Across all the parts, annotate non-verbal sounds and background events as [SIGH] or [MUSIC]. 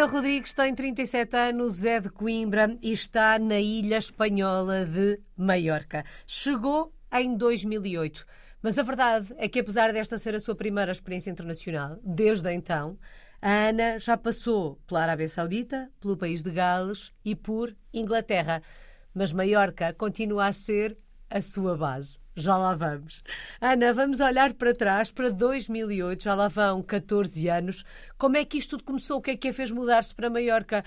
Ana Rodrigues tem 37 anos, é de Coimbra e está na ilha espanhola de Maiorca. Chegou em 2008. Mas a verdade é que, apesar desta ser a sua primeira experiência internacional, desde então, a Ana já passou pela Arábia Saudita, pelo país de Gales e por Inglaterra. Mas Maiorca continua a ser a sua base. Já lá vamos. Ana, vamos olhar para trás, para 2008, já lá vão 14 anos. Como é que isto tudo começou? O que é que a fez mudar-se para Maiorca?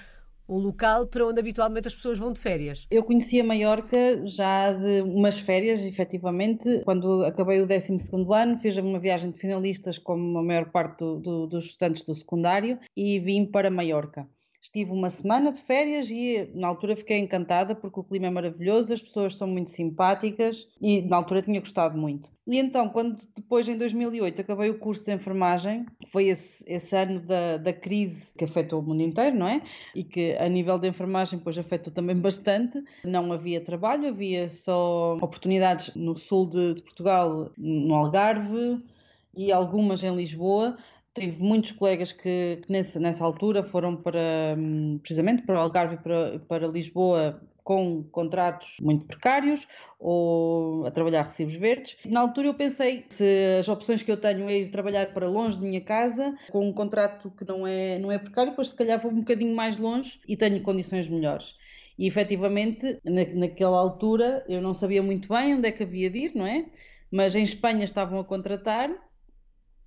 um local para onde habitualmente as pessoas vão de férias. Eu conhecia Maiorca já de umas férias, efetivamente. Quando acabei o 12 ano, fiz uma viagem de finalistas, como a maior parte do, do, dos estudantes do secundário, e vim para Maiorca. Estive uma semana de férias e na altura fiquei encantada porque o clima é maravilhoso, as pessoas são muito simpáticas e na altura tinha gostado muito. E então, quando depois em 2008 acabei o curso de enfermagem, foi esse, esse ano da, da crise que afetou o mundo inteiro, não é? E que a nível de enfermagem depois afetou também [LAUGHS] bastante. Não havia trabalho, havia só oportunidades no sul de, de Portugal, no Algarve e algumas em Lisboa, tive muitos colegas que, que nessa, nessa altura foram para, hum, precisamente para o Algarve e para, para Lisboa com contratos muito precários ou a trabalhar recibos verdes. Na altura eu pensei se as opções que eu tenho é ir trabalhar para longe de minha casa com um contrato que não é, não é precário, pois se calhar vou um bocadinho mais longe e tenho condições melhores. E efetivamente, na, naquela altura, eu não sabia muito bem onde é que havia de ir, não é? Mas em Espanha estavam a contratar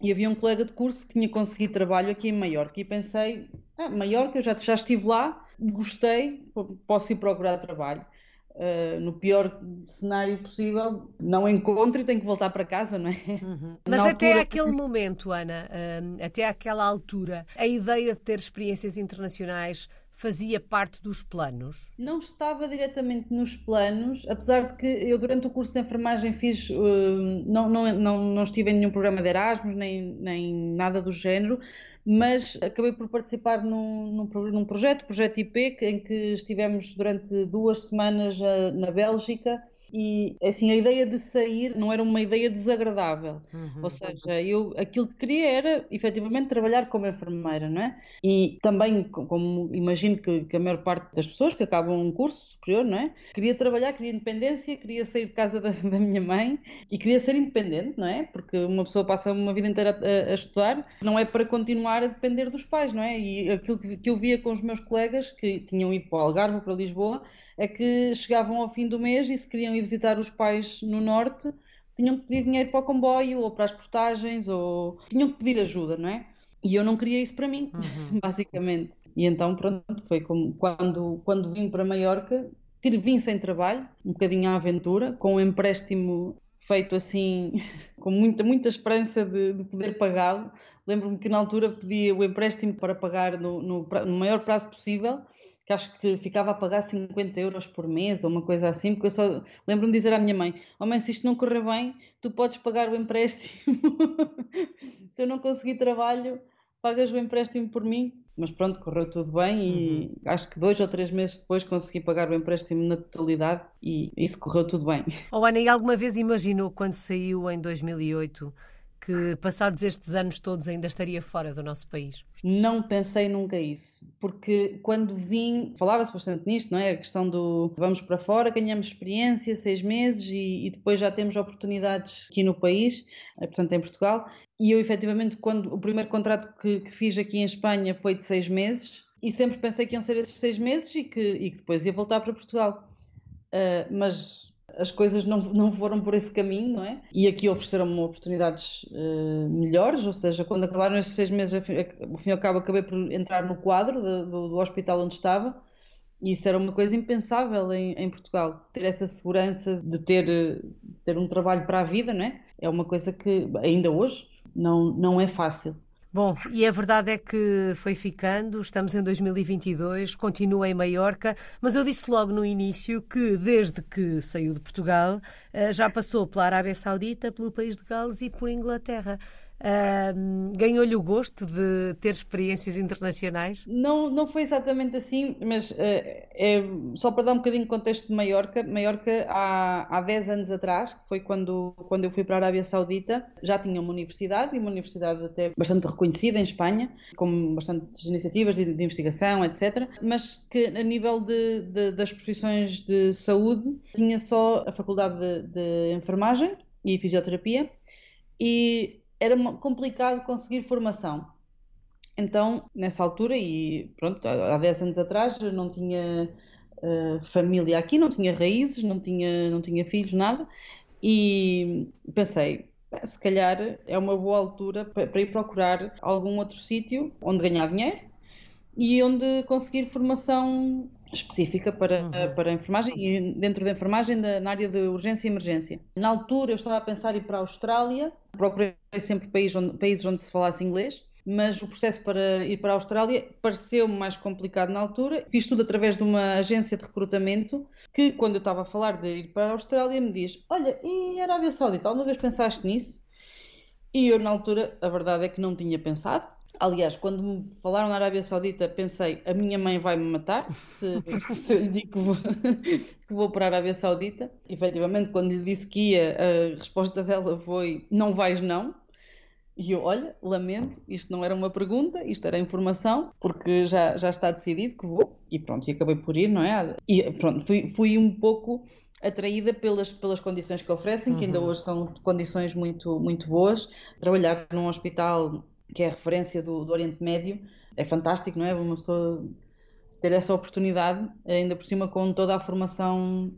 e havia um colega de curso que tinha conseguido trabalho aqui em Maiorca e pensei, ah, Maiorca, eu já, já estive lá, gostei, posso ir procurar trabalho. Uh, no pior cenário possível, não encontro e tenho que voltar para casa, não é? Uhum. [LAUGHS] Mas Na até altura... aquele momento, Ana, uh, até aquela altura, a ideia de ter experiências internacionais fazia parte dos planos? Não estava diretamente nos planos, apesar de que eu durante o curso de enfermagem fiz, uh, não, não, não, não estive em nenhum programa de Erasmus, nem, nem nada do género, mas acabei por participar num, num, num projeto, projeto IP, em que estivemos durante duas semanas uh, na Bélgica e assim a ideia de sair não era uma ideia desagradável. Uhum. Ou seja, eu aquilo que queria era efetivamente trabalhar como enfermeira, não é? E também, como imagino que, que a maior parte das pessoas que acabam um curso superior, não é? Queria trabalhar, queria independência, queria sair de casa da, da minha mãe e queria ser independente, não é? Porque uma pessoa passa uma vida inteira a, a, estudar, não é para continuar a depender dos pais, não é? E aquilo que, que eu via com os meus colegas que tinham ido para o Algarve, para Lisboa, é que chegavam ao fim do mês e se queriam ir visitar os pais no norte, tinham que pedir dinheiro para o comboio ou para as portagens ou tinham que pedir ajuda, não é? E eu não queria isso para mim, uhum. [LAUGHS] basicamente. E então, pronto, foi como quando, quando vim para Maiorca, que vim sem trabalho, um bocadinho à aventura, com um empréstimo feito assim, [LAUGHS] com muita, muita esperança de, de poder pagá-lo. Lembro-me que na altura pedi o empréstimo para pagar no, no, no maior prazo possível que acho que ficava a pagar 50 euros por mês ou uma coisa assim, porque eu só lembro-me de dizer à minha mãe: Oh mãe, se isto não correr bem, tu podes pagar o empréstimo. [LAUGHS] se eu não conseguir trabalho, pagas o empréstimo por mim. Mas pronto, correu tudo bem e uhum. acho que dois ou três meses depois consegui pagar o empréstimo na totalidade e isso correu tudo bem. Oh Ana, e alguma vez imaginou quando saiu em 2008 que passados estes anos todos ainda estaria fora do nosso país? Não pensei nunca isso, porque quando vim, falava-se bastante nisto, não é? A questão do vamos para fora, ganhamos experiência, seis meses e, e depois já temos oportunidades aqui no país, eh, portanto em Portugal. E eu efetivamente, quando o primeiro contrato que, que fiz aqui em Espanha foi de seis meses, e sempre pensei que iam ser esses seis meses e que, e que depois ia voltar para Portugal. Uh, mas as coisas não, não foram por esse caminho, não é? E aqui ofereceram-me oportunidades uh, melhores, ou seja, quando acabaram esses seis meses, ao fim e ao cabo, acabei por entrar no quadro do, do, hospital onde estava. E isso era uma coisa impensável em, em Portugal. Ter essa segurança de ter, ter um trabalho para a vida, não é? É uma coisa que ainda hoje não, não é fácil. Bom, e a verdade é que foi ficando, estamos em 2022, continua em Maiorca, mas eu disse logo no início que desde que saiu de Portugal eh, já passou pela Arábia Saudita, pelo país de Gales e por Inglaterra. Ganhou-lhe o gosto de ter experiências internacionais? Não, não foi exatamente assim, mas uh, é, só para dar um bocadinho de contexto de Maiorca. Maiorca, há, há 10 anos atrás, que foi quando, quando eu fui para a Arábia Saudita, já tinha uma universidade, e uma universidade até bastante reconhecida em Espanha, com bastantes iniciativas de, de investigação, etc. Mas que a nível de, de, das profissões de saúde, tinha só a faculdade de, de enfermagem e fisioterapia. E era complicado conseguir formação. Então, nessa altura, e pronto, há 10 anos atrás, não tinha uh, família aqui, não tinha raízes, não tinha, não tinha filhos, nada, e pensei, se calhar é uma boa altura para ir procurar algum outro sítio onde ganhar dinheiro e onde conseguir formação específica para, uhum. para a enfermagem e dentro da enfermagem da, na área de urgência e emergência. Na altura eu estava a pensar em ir para a Austrália, procurei sempre países onde, países onde se falasse inglês, mas o processo para ir para a Austrália pareceu-me mais complicado na altura. Fiz tudo através de uma agência de recrutamento que, quando eu estava a falar de ir para a Austrália, me diz: Olha, e Arábia Saudita, alguma vez pensaste nisso? E eu, na altura, a verdade é que não tinha pensado. Aliás, quando me falaram na Arábia Saudita, pensei: a minha mãe vai me matar se, [LAUGHS] se eu lhe digo que vou, que vou para a Arábia Saudita. Efetivamente, quando lhe disse que ia, a resposta dela foi: não vais, não. E eu, olha, lamento, isto não era uma pergunta, isto era informação, porque já, já está decidido que vou. E pronto, e acabei por ir, não é? E pronto, fui, fui um pouco atraída pelas, pelas condições que oferecem, que ainda uhum. hoje são condições muito, muito boas. Trabalhar num hospital que é a referência do, do Oriente Médio, é fantástico, não é? Uma pessoa ter essa oportunidade, ainda por cima com toda a formação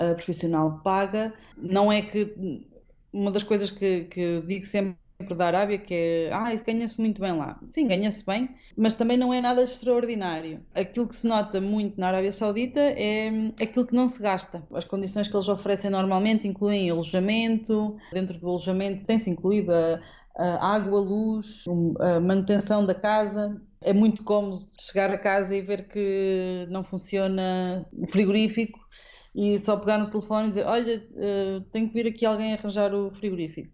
uh, profissional paga. Não é que uma das coisas que, que digo sempre da Arábia que é, ah, ganha-se muito bem lá. Sim, ganha-se bem, mas também não é nada extraordinário. Aquilo que se nota muito na Arábia Saudita é aquilo que não se gasta. As condições que eles oferecem normalmente incluem alojamento, dentro do alojamento tem-se incluído a, a água, luz, manutenção da casa. É muito cómodo chegar a casa e ver que não funciona o frigorífico e só pegar no telefone e dizer: Olha, uh, tenho que vir aqui alguém arranjar o frigorífico.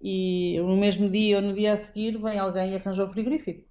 E no mesmo dia ou no dia a seguir vem alguém e arranja o frigorífico.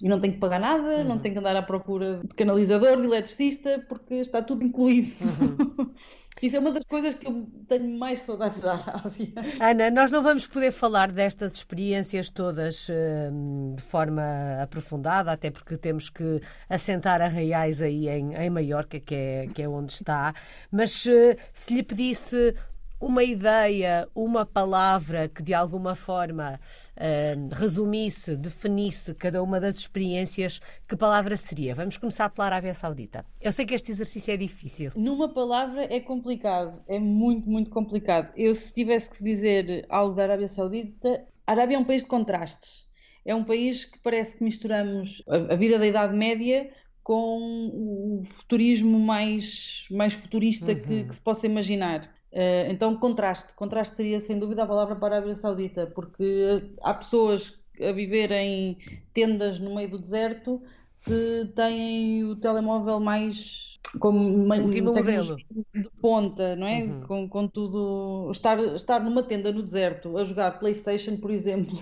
E não tem que pagar nada, uhum. não tem que andar à procura de canalizador, de eletricista, porque está tudo incluído. Uhum. [LAUGHS] Isso é uma das coisas que eu tenho mais saudades da Arábia. Ana, nós não vamos poder falar destas experiências todas uh, de forma aprofundada, até porque temos que assentar arraiais aí em, em Maiorca, que é, que é onde está. Mas uh, se lhe pedisse uma ideia, uma palavra que de alguma forma uh, resumisse, definisse cada uma das experiências, que palavra seria? Vamos começar pela Arábia Saudita. Eu sei que este exercício é difícil. Numa palavra é complicado, é muito, muito complicado. Eu, se tivesse que dizer algo da Arábia Saudita, a Arábia é um país de contrastes. É um país que parece que misturamos a, a vida da Idade Média com o futurismo mais, mais futurista uhum. que, que, se possa imaginar. Uh, então, contraste. Contraste seria sem dúvida a palavra para a Arábia Saudita, porque há pessoas a viver em tendas no meio do deserto que têm o telemóvel mais como último modelo de ponta, não é? Uhum. Com, com tudo estar estar numa tenda no deserto a jogar PlayStation, por exemplo.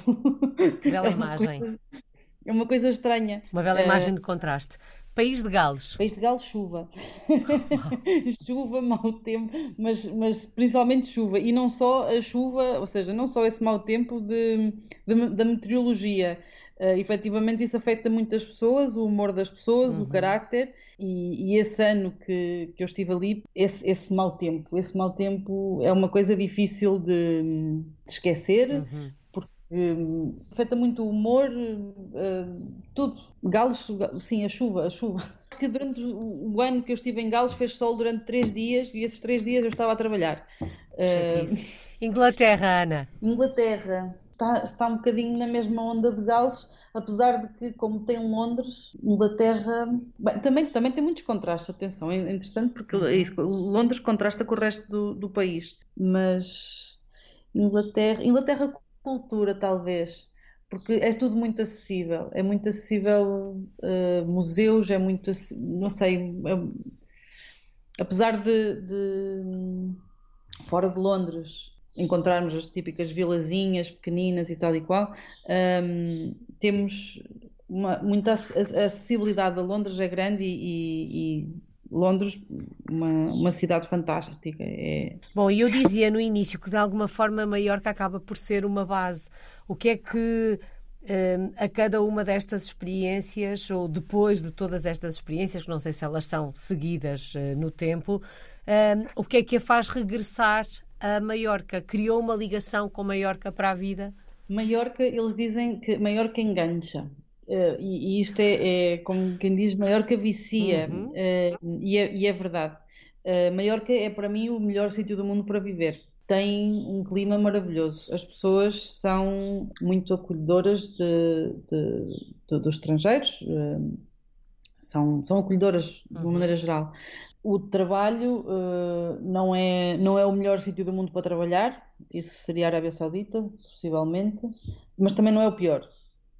Bela [LAUGHS] é imagem. Coisa, é uma coisa estranha. Uma bela uh, imagem de contraste. País de Gales. País de Gales, chuva. [LAUGHS] chuva, mau tempo, mas, mas principalmente chuva. E não só a chuva, ou seja, não só esse mau tempo de, de da meteorologia. Uh, efetivamente isso afeta muitas pessoas, o humor das pessoas, uhum. o carácter e, e, esse ano que, que eu estive ali, esse, esse mau tempo, esse mau tempo é uma coisa difícil de, de esquecer, uhum. Uh, afeta muito o humor, uh, tudo. Galos, sim, a chuva, a chuva. [LAUGHS] Que durante o ano que eu estive em Galos fez sol durante três dias e esses três dias eu estava a trabalhar. Uh, [LAUGHS] Inglaterra, Ana. Inglaterra está, está um bocadinho na mesma onda de Gales, apesar de que, como tem Londres, Inglaterra bem, também, também tem muitos contrastes. Atenção, é interessante porque é isso, Londres contrasta com o resto do, do país, mas Inglaterra, Inglaterra cultura, talvez, porque é tudo muito acessível. É muito acessível, uh, museus, é muito, não sei, é, apesar de, de, fora de Londres encontrarmos as típicas vilazinhas pequeninas e tal e qual, um, temos uma, muita acessibilidade a Londres é grande e, e Londres, uma, uma cidade fantástica. É... Bom, e eu dizia no início que de alguma forma Maiorca acaba por ser uma base. O que é que um, a cada uma destas experiências, ou depois de todas estas experiências, que não sei se elas são seguidas uh, no tempo, um, o que é que a faz regressar a Maiorca? Criou uma ligação com Maiorca para a vida? Maiorca, eles dizem que Maiorca engancha. Uh, e, e, isto é, é, como quem diz, Maiorca vicia, uhum. uh, e, é, e, é, verdade. Uh, Maiorca é para mim o melhor sítio do mundo para viver. Tem um clima maravilhoso. As pessoas são muito acolhedoras de, de, de, dos estrangeiros, são, são acolhedoras de uma uhum. maneira geral. O trabalho não, é, não é o melhor sítio do mundo para trabalhar, isso seria a Arábia Saudita, possivelmente, mas também não é o pior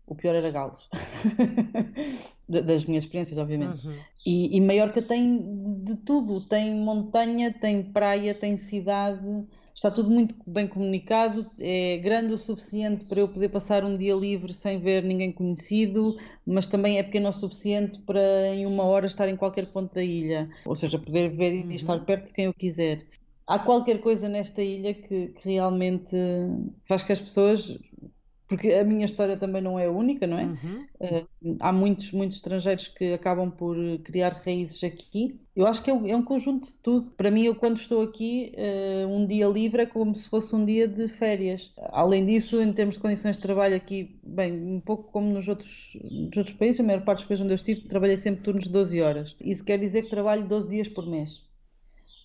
o pior era Gales. [LAUGHS] das minhas experiências, obviamente. Uhum. E, e Maiorca tem de tudo: tem montanha, tem praia, tem cidade, está tudo muito bem comunicado. É grande o suficiente para eu poder passar um dia livre sem ver ninguém conhecido, mas também é pequeno o suficiente para em uma hora estar em qualquer ponto da ilha, ou seja, poder ver uhum. e estar perto de quem eu quiser. Há qualquer coisa nesta ilha que, que realmente faz que as pessoas porque a minha história também não é única, não é? Uhum. Uh, há muitos, muitos estrangeiros que acabam por criar raízes aqui. Eu acho que é um, é um conjunto de tudo. Para mim, eu quando estou aqui, uh, um dia livre é como se fosse um dia de férias. Além disso, em termos de condições de trabalho aqui, bem, um pouco como nos outros, nos outros países, a maior parte dos países onde eu estive, trabalhei sempre turnos de 12 horas. Isso quer dizer que trabalho 12 dias por mês.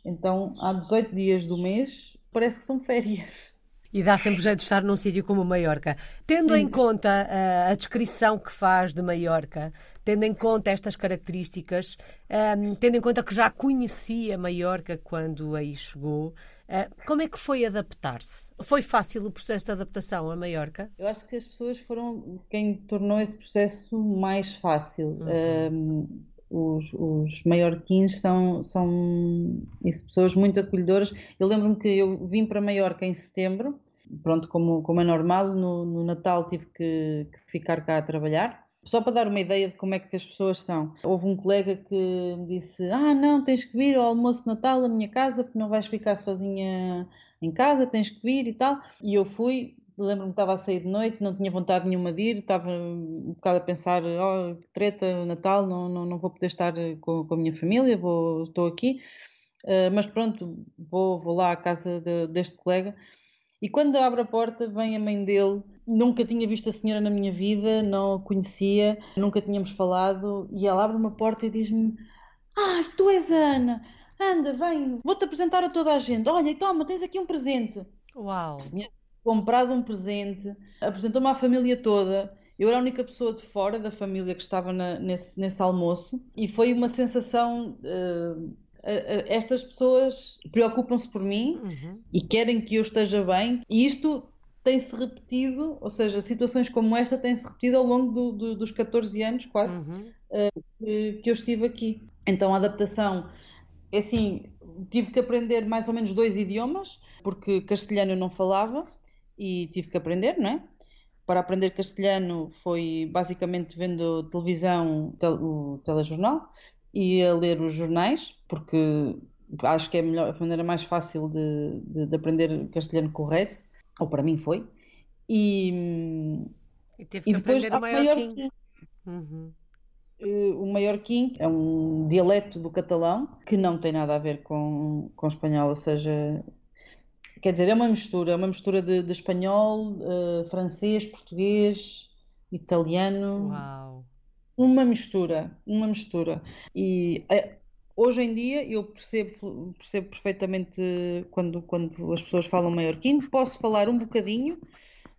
Então, há 18 dias do mês, parece que são férias. E dá sempre jeito de estar num sítio como Maiorca. Tendo em conta uh, a descrição que faz de Maiorca, tendo em conta estas características, um, tendo em conta que já conhecia Maiorca quando aí chegou, uh, como é que foi adaptar-se? Foi fácil o processo de adaptação a Maiorca? Eu acho que as pessoas foram quem tornou esse processo mais fácil. Uhum. Um, os, os maiorquins são, são isso, pessoas muito acolhedoras. Eu lembro-me que eu vim para Maiorca em setembro, pronto, como, como é normal, no, no Natal tive que, que, ficar cá a trabalhar. Só para dar uma ideia de como é que as pessoas são. Houve um colega que me disse: Ah, não, tens que vir ao almoço de Natal à minha casa, porque não vais ficar sozinha em casa, tens que vir e tal. E eu fui, lembro-me que estava a sair de noite, não tinha vontade nenhuma de ir, estava um bocado a pensar, oh, treta, Natal, não, não, não vou poder estar com, com a minha família, vou, estou aqui, uh, mas pronto, vou, vou lá à casa de, deste colega, e quando abre a porta vem a mãe dele, nunca tinha visto a senhora na minha vida, não a conhecia, nunca tínhamos falado, e ela abre uma porta e diz-me, ai, tu és a Ana, anda, vem, vou-te apresentar a toda a gente, olha, toma, tens aqui um presente. Uau! A senhora comprado um presente, apresentou-me à família toda. Eu era a única pessoa de fora da família que estava na, nesse, nesse almoço e foi uma sensação. Uh, estas pessoas preocupam-se por mim uhum. e querem que eu esteja bem, e isto tem-se repetido, ou seja, situações como esta têm-se repetido ao longo do, do, dos 14 anos, quase, uhum. uh, que, que eu estive aqui. Então a adaptação é assim, tive que aprender mais ou menos dois idiomas, porque castelhano eu não falava e tive que aprender, não é? Para aprender castelhano foi basicamente vendo televisão, o telejornal e a ler os jornais, porque acho que é a, melhor, a maneira mais fácil de, de, de, aprender castelhano correto, ou para mim foi. E, e teve que e depois, aprender o maiorquim. Uhum. Eh, o maiorquim é um dialeto do catalão que não tem nada a ver com, com espanhol, ou seja, Quer dizer, é uma mistura, é uma mistura de, de espanhol, uh, francês, português, italiano. Uau! Uma mistura, uma mistura. E uh, hoje em dia eu percebo, percebo perfeitamente quando, quando as pessoas falam maiorquino. Posso falar um bocadinho,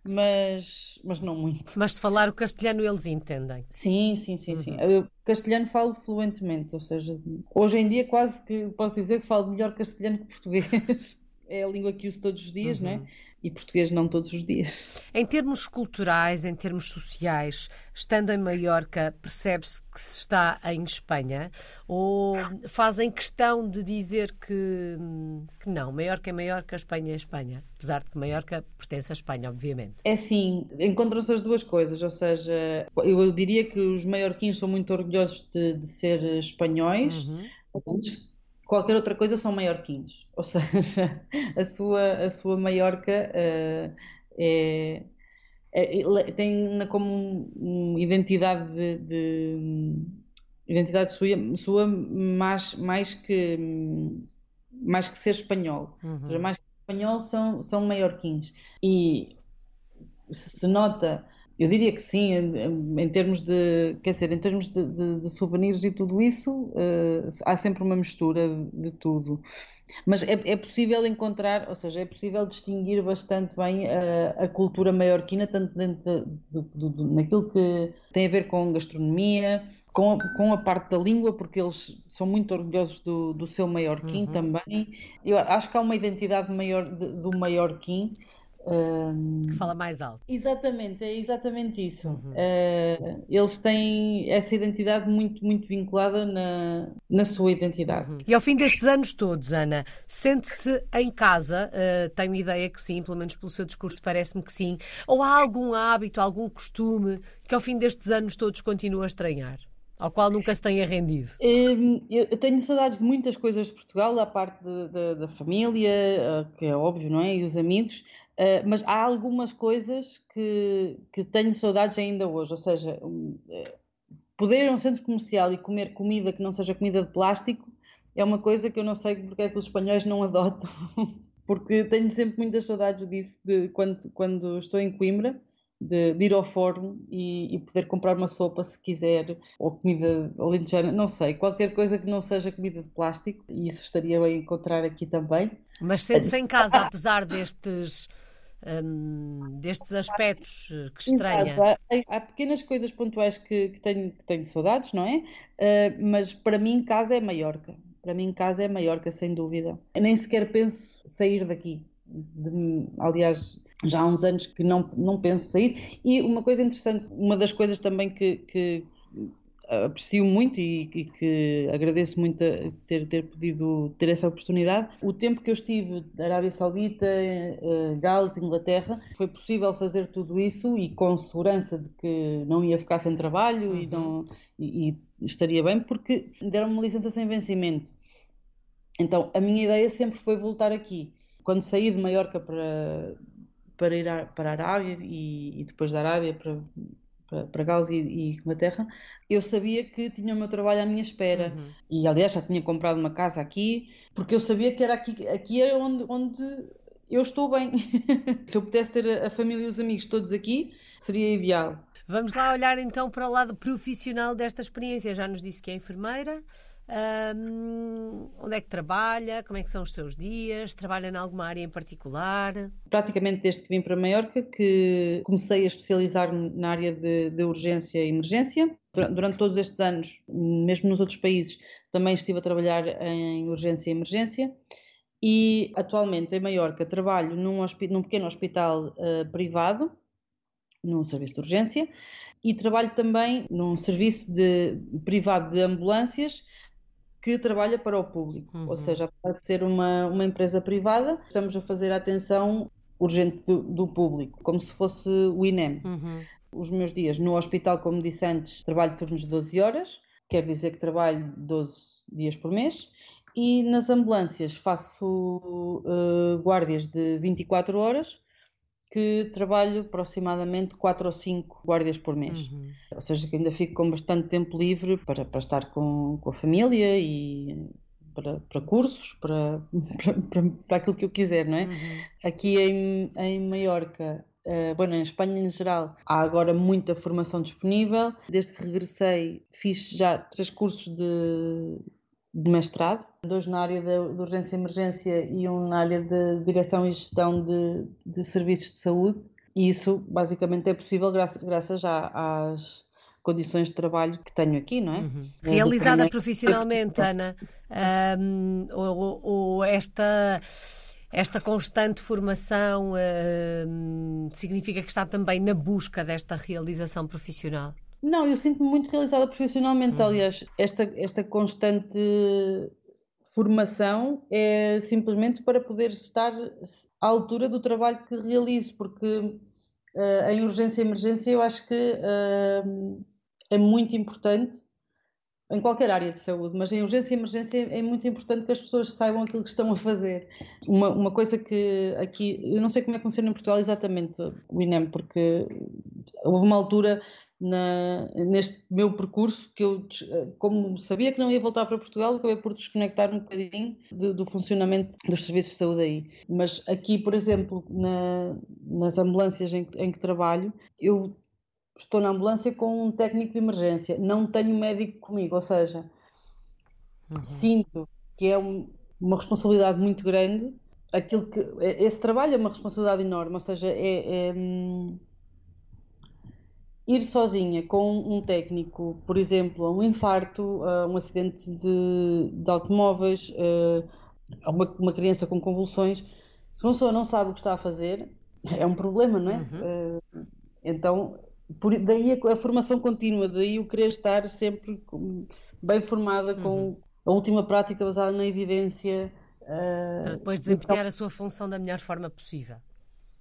mas, mas não muito. Mas se falar o castelhano eles entendem? Sim, sim, sim, uhum. sim. Eu castelhano falo fluentemente, ou seja, hoje em dia quase que posso dizer que falo melhor castelhano que português. É a língua que uso todos os dias, uhum. não é? Uhum. E português não todos os dias. Em termos culturais, em termos sociais, estando em Maiorca, percebe-se que se está em Espanha? Ou fazem questão de dizer que, que não, Maiorca é Maiorca, Espanha é Espanha? Apesar de que Maiorca pertence à Espanha, obviamente. É sim, encontram-se as duas coisas, ou seja, eu diria que os maiorquins são muito orgulhosos de, de ser espanhóis, uhum qualquer outra coisa são maiorquins. [LAUGHS] Ou seja, a sua, a sua Maiorca uh, é, é, tem como identidade de, de identidade sua, sua mais, mais, que, mais que ser espanhol. Uhum. Seja, mais que espanhol são, são maiorquins. E se nota eu diria que sim, em, termos de, quer dizer, em termos de, de, de souvenirs e tudo isso, uh, há sempre uma mistura de tudo. Mas é, é, possível encontrar, ou seja, é possível distinguir bastante bem a, a cultura maiorquina, tanto dentro de, de, naquilo que tem a ver com gastronomia, com a, com a parte da língua, porque eles são muito orgulhosos do, do seu maiorquim uhum. também. Eu acho que há uma identidade maior do maiorquim que fala mais alto. Exatamente, é exatamente isso. Uhum. Uh, eles têm essa identidade muito, muito vinculada na, na sua identidade. Uhum. E ao fim destes anos todos, Ana, sente-se em casa? Uh, tenho ideia que sim, pelo menos pelo seu discurso parece-me que sim. Ou há algum hábito, algum costume que ao fim destes anos todos continua a estranhar? Ao qual nunca se tenha rendido? Eu tenho saudades de muitas coisas de Portugal, a parte de, de, da família, eh, que é óbvio, não é? E os amigos, Uh, mas há algumas coisas que, que tenho saudades ainda hoje, ou seja, uh, poder ir a um centro comercial e comer comida que não seja comida de plástico é uma coisa que eu não sei porque é que os espanhóis não [LAUGHS] adotam, porque tenho sempre muitas saudades disso de quando, quando estou em Coimbra. De, de ir ao forno e, e, poder comprar uma sopa se quiser, ou comida alentejana, não sei, qualquer coisa que não seja comida de plástico, e isso estaria bem encontrar aqui também. Mas sente-se em casa, apesar destes um, destes aspectos eh, que estranha? Há, há pequenas coisas pontuais que, que, tenho, que tenho saudades, não é? Uh, mas para mim, casa é Maiorca. Para mim, casa é Maiorca, sem dúvida. Eu nem sequer penso sair daqui. De, aliás, já há uns anos que não, não penso sair. E uma coisa interessante, uma das coisas também que, que, aprecio muito e, e, que agradeço muito ter, ter podido ter essa oportunidade. O tempo que eu estive na Arábia Saudita, uh, Gales, Inglaterra, foi possível fazer tudo isso e com segurança de que não ia ficar sem trabalho uhum. e, não, e, e estaria bem, porque deram-me licença sem vencimento. Então, a minha ideia sempre foi voltar aqui. Quando saí de Maiorca para, para ir a, para a Arábia e, e depois da Arábia para, para, para Gales e, e, Inglaterra, eu sabia que tinha o meu trabalho à minha espera. Uhum. E aliás já tinha comprado uma casa aqui, porque eu sabia que era aqui, aqui era onde, onde eu estou bem. [LAUGHS] Se eu pudesse ter a família e os amigos todos aqui, seria ideal. Vamos lá olhar então para o lado profissional desta experiência. Já nos disse que é enfermeira. Um, onde é que trabalha? Como é que são os seus dias? Trabalha em alguma área em particular? Praticamente desde que vim para Maiorca que comecei a especializar-me na área de, de, urgência e emergência. Durante todos estes anos, mesmo nos outros países, também estive a trabalhar em urgência e emergência. E atualmente em Maiorca trabalho num, num pequeno hospital uh, privado, num serviço de urgência, e trabalho também num serviço de, privado de ambulâncias que trabalha para o público, uhum. ou seja, apesar de ser uma, uma empresa privada, estamos a fazer a atenção urgente do, do público, como se fosse o INEM. Uhum. Os meus dias no hospital, como disse antes, trabalho turnos de 12 horas, quer dizer que trabalho 12 dias por mês, e nas ambulâncias faço uh, guardas de 24 horas, que trabalho aproximadamente 4 ou 5 guardas por mês. Uhum. Ou seja, que ainda fico com bastante tempo livre para, para estar com, com a família e para, para cursos, para, [LAUGHS] para, para, aquilo que eu quiser, não é? Uhum. Aqui em, em Maiorca Uh, bueno, em Espanha em geral há agora muita formação disponível. Desde que regressei fiz já três cursos de, de mestrado, dois na área de, urgência e emergência e um na área de direção e gestão de, de serviços de saúde. E isso basicamente é possível graças, graças às condições de trabalho que tenho aqui, não é? Uhum. Realizada profissionalmente, Ana, um, ou, ou esta Esta constante formação uh, significa que está também na busca desta realização profissional? Não, eu sinto-me muito realizada profissionalmente. Uhum. Aliás, esta, esta constante formação é simplesmente para poder estar à altura do trabalho que realizo, porque uh, em urgência e emergência eu acho que uh, é muito importante em qualquer área de saúde, mas em urgência e emergência é muito importante que as pessoas saibam aquilo que estão a fazer. Uma, uma coisa que aqui, eu não sei como é que funciona em Portugal exatamente o INEM, porque houve uma altura na, neste meu percurso que eu, como sabia que não ia voltar para Portugal, acabei por desconectar um bocadinho de, do funcionamento dos serviços de saúde aí. Mas aqui, por exemplo, na, nas ambulâncias em, em que trabalho, eu estou na ambulância com um técnico de emergência, não tenho médico comigo, ou seja, uhum. sinto que é um, uma responsabilidade muito grande. Aquilo que esse trabalho é uma responsabilidade enorme, ou seja, é, é hum, ir sozinha com um técnico, por exemplo, a um infarto, a um acidente de, de automóveis, a uma, uma, criança com convulsões, se uma pessoa não sabe o que está a fazer, é um problema, não é? Uhum. Uh, então, por, daí a, a, formação contínua, daí o querer estar sempre bem formada com uhum. a última prática basada na evidência. Uh, Para depois desempenhar então, a sua função da melhor forma possível.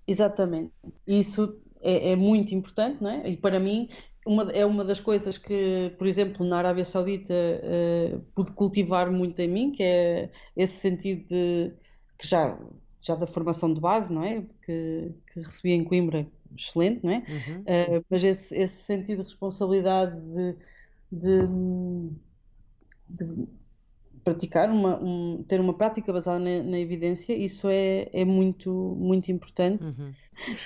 Exatamente. Isso é, é, muito importante, não é? E para mim uma, é uma das coisas que, por exemplo, na Arábia Saudita uh, pude cultivar muito em mim, que é esse sentido de que já já da formação de base, não é? Que, que recebi em Coimbra, excelente, não é? Uhum. Uh, mas esse, esse sentido de responsabilidade de, de, de praticar uma, um, ter uma prática baseada na, na, evidência, isso é, é muito, muito importante. Uhum.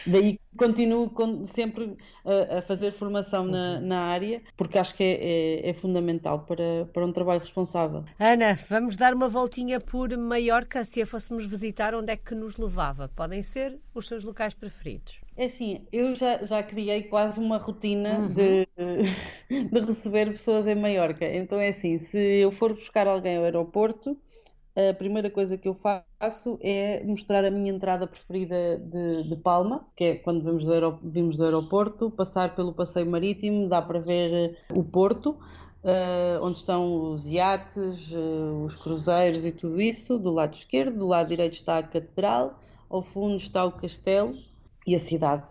Daí continuo sempre a, a fazer formação uhum. na, na, área, porque acho que é, é, é, fundamental para, para um trabalho responsável. Ana, vamos dar uma voltinha por Maiorca. Se a fôssemos visitar, onde é que nos levava? Podem ser os seus locais preferidos? É assim, eu já, já criei quase uma rotina uhum. de, [LAUGHS] de receber pessoas em Maiorca. Então é assim, se eu for buscar alguém ao aeroporto, a primeira coisa que eu faço é mostrar a minha entrada preferida de, de Palma, que é quando vimos do, vimos do aeroporto, passar pelo passeio marítimo, dá para ver o porto, uh, onde estão os iates, uh, os cruzeiros e tudo isso, do lado esquerdo, do lado direito está a catedral, ao fundo está o castelo e a cidade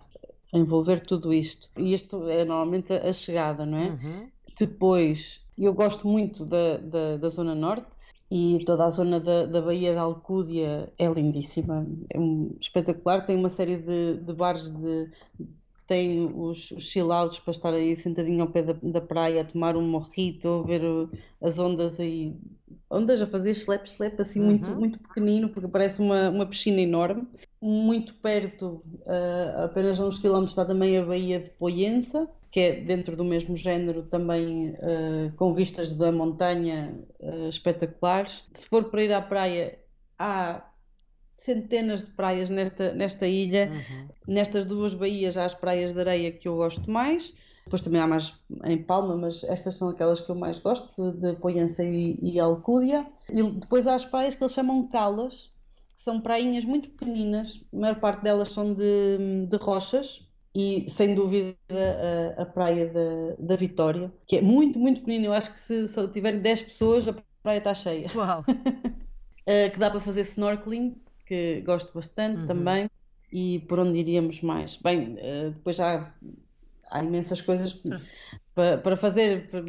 a envolver tudo isto. E isto é normalmente a chegada, não é? Uhum. Depois, eu gosto muito da, da, da, Zona Norte e toda a zona da, da Baía da Alcúdia é lindíssima, é um, espetacular. Tem uma série de, de bares de, que têm os, os chill-outs para estar aí sentadinho ao pé da, da praia a tomar um morrito, ver o, as ondas aí ondas a fazer slap slap assim uhum. muito muito pequenino porque parece uma, uma piscina enorme muito perto uh, apenas a uns quilómetros está também a Baía de Poiensa que é dentro do mesmo género também uh, com vistas da montanha uh, espetaculares se for para ir à praia há centenas de praias nesta, nesta ilha uhum. nestas duas baías há as praias de areia que eu gosto mais depois também há mais em Palma, mas estas são aquelas que eu mais gosto, de, de e, e Alcúdia. E depois há as praias que eles chamam calas, que são prainhas muito pequeninas, a maior parte delas são de, de rochas, e sem dúvida a, a praia da, da, Vitória, que é muito, muito pequenina. Eu acho que se só tiver 10 pessoas, a praia está cheia. Uau! [LAUGHS] Eh, que dá para fazer snorkeling, que gosto bastante uhum. também. E por onde iríamos mais? Bem, eh, depois já há imensas coisas para, para fazer, para,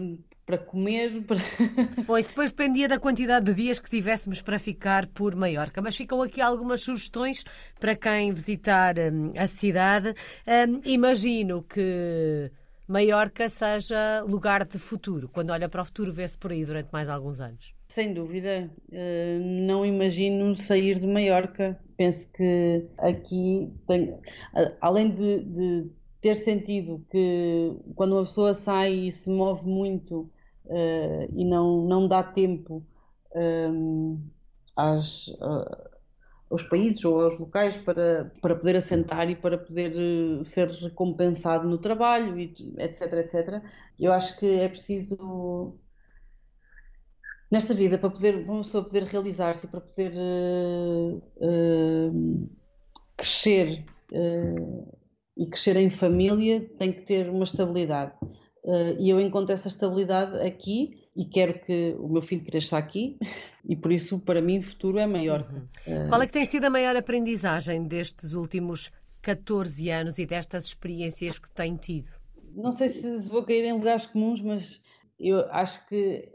para comer. Para... [LAUGHS] Pois, depois dependia da quantidade de dias que tivéssemos para ficar por Maiorca. Mas ficam aqui algumas sugestões para quem visitar hum, a cidade. Hum, imagino que Maiorca seja lugar de futuro. Quando olha para o futuro, vê-se por aí durante mais alguns anos. Sem dúvida. Uh, não imagino sair de Maiorca. Penso que aqui tem, além de, de ter sentido que quando uma pessoa sai e se move muito uh, e não, não dá tempo um, eh, às, uh, aos países ou aos locais para, para poder assentar e para poder ser recompensado no trabalho, e etc, etc. Eu acho que é preciso nesta vida, para poder uma pessoa poder realizar-se, para poder uh, uh, crescer uh, e crescer em família, tem que ter uma estabilidade. E eu encontro essa estabilidade aqui e quero que o meu filho cresça aqui [LAUGHS] e por isso para mim o futuro é maior. Uhum. Qual é que tem sido a maior aprendizagem destes últimos 14 anos e destas experiências que tem tido? Não sei se vou cair em lugares comuns, mas eu acho que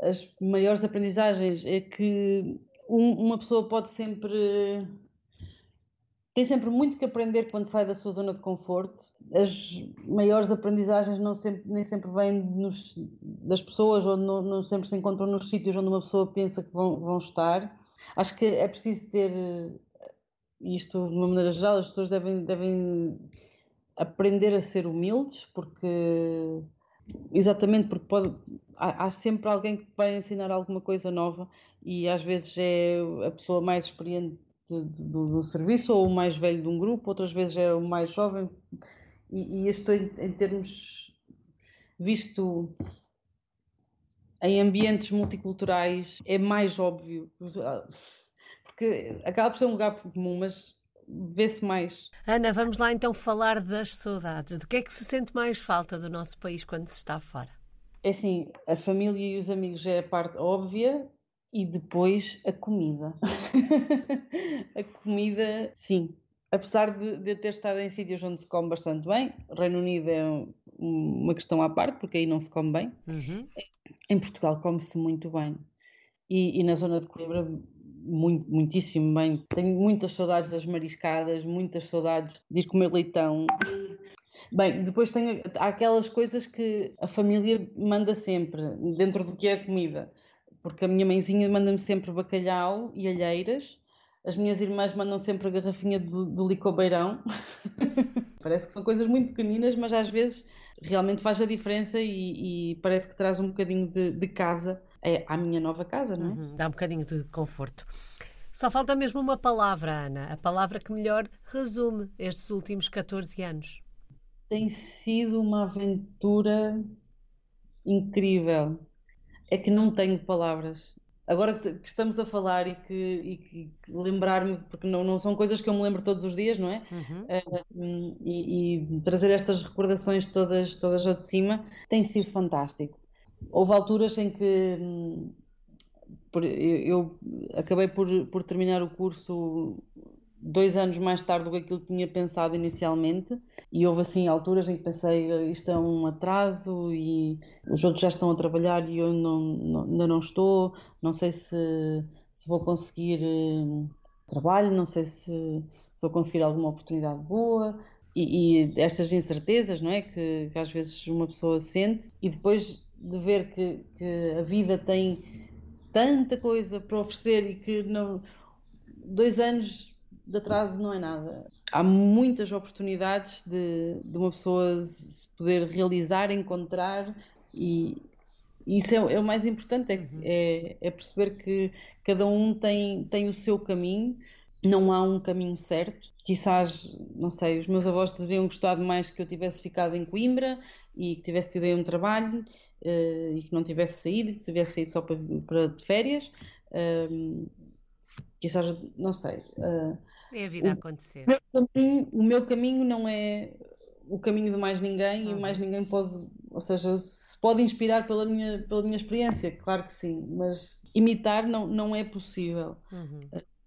as maiores aprendizagens é que um, uma pessoa pode sempre. Tem sempre muito que aprender quando sai da sua zona de conforto. As maiores aprendizagens não sempre, nem sempre vêm nos, das pessoas ou não, não, sempre se encontram nos sítios onde uma pessoa pensa que vão, vão estar. Acho que é preciso ter isto de uma maneira geral, as pessoas devem, devem aprender a ser humildes, porque exatamente porque pode, há, há, sempre alguém que vai ensinar alguma coisa nova e às vezes é a pessoa mais experiente do, do, serviço ou o mais velho de um grupo, outras vezes é o mais jovem e, e isto em, em termos visto em ambientes multiculturais é mais óbvio porque acaba por ser um lugar comum, mas vê-se mais. Ana, vamos lá então falar das saudades. De que é que se sente mais falta do nosso país quando se está fora? É assim, a família e os amigos é a parte óbvia e depois a comida. [LAUGHS] a comida, sim. Apesar de, de ter estado em sítios onde se come bastante bem, Reino Unido é uma questão à parte, porque aí não se come bem. Uhum. Em Portugal come-se muito bem. E, e, na zona de Coimbra muito, muitíssimo bem. Tenho muitas saudades das mariscadas, muitas saudades de ir comer leitão. Bem, depois tenho há aquelas coisas que a família manda sempre, dentro do que é a comida. Porque a minha mãezinha manda-me sempre bacalhau e alheiras, as minhas irmãs mandam sempre a garrafinha do, do licobeirão. [LAUGHS] parece que são coisas muito pequeninas, mas às vezes realmente faz a diferença e, e parece que traz um bocadinho de, de casa é à minha nova casa, não é? Uhum, dá um bocadinho de conforto. Só falta mesmo uma palavra, Ana, a palavra que melhor resume estes últimos 14 anos. Tem sido uma aventura incrível. É que não tenho palavras. Agora que estamos a falar e que, e que lembrar-me, porque não, não são coisas que eu me lembro todos os dias, não é? Uhum. Uh, e, e, trazer estas recordações todas, todas ao de cima tem sido fantástico. Houve alturas em que hum, eu acabei por, por terminar o curso dois anos mais tarde do que aquilo que tinha pensado inicialmente. E houve assim alturas em que pensei isto é um atraso e os outros já estão a trabalhar e eu não, não, ainda não estou, não sei se, se vou conseguir hum, trabalho, não sei se, se vou conseguir alguma oportunidade boa. E, e estas incertezas, não é, que, que às vezes uma pessoa sente. E depois de ver que, que a vida tem tanta coisa para oferecer e que não, dois anos de atraso não é nada. Há muitas oportunidades de, de uma pessoa se poder realizar, encontrar e isso é, é o mais importante, é, uhum. é, é, perceber que cada um tem, tem o seu caminho, não há um caminho certo. Quizás, não sei, os meus avós teriam gostado mais que eu tivesse ficado em Coimbra e que tivesse tido aí um trabalho uh, e que não tivesse saído, que tivesse saído só para, para de férias. Uh, quizás, não sei. Uh, é a vida o, a acontecer. O meu, caminho, o meu caminho não é o caminho de mais ninguém uhum. e mais ninguém pode, ou seja, se pode inspirar pela minha, pela minha experiência, claro que sim, mas imitar não, não é possível. Uhum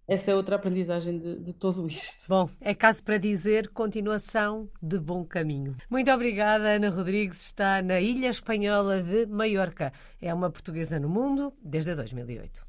essa é outra aprendizagem de, de, todo isto. Bom, é caso para dizer continuação de bom caminho. Muito obrigada, Ana Rodrigues. Está na Ilha Espanhola de Maiorca. É uma portuguesa no mundo desde 2008.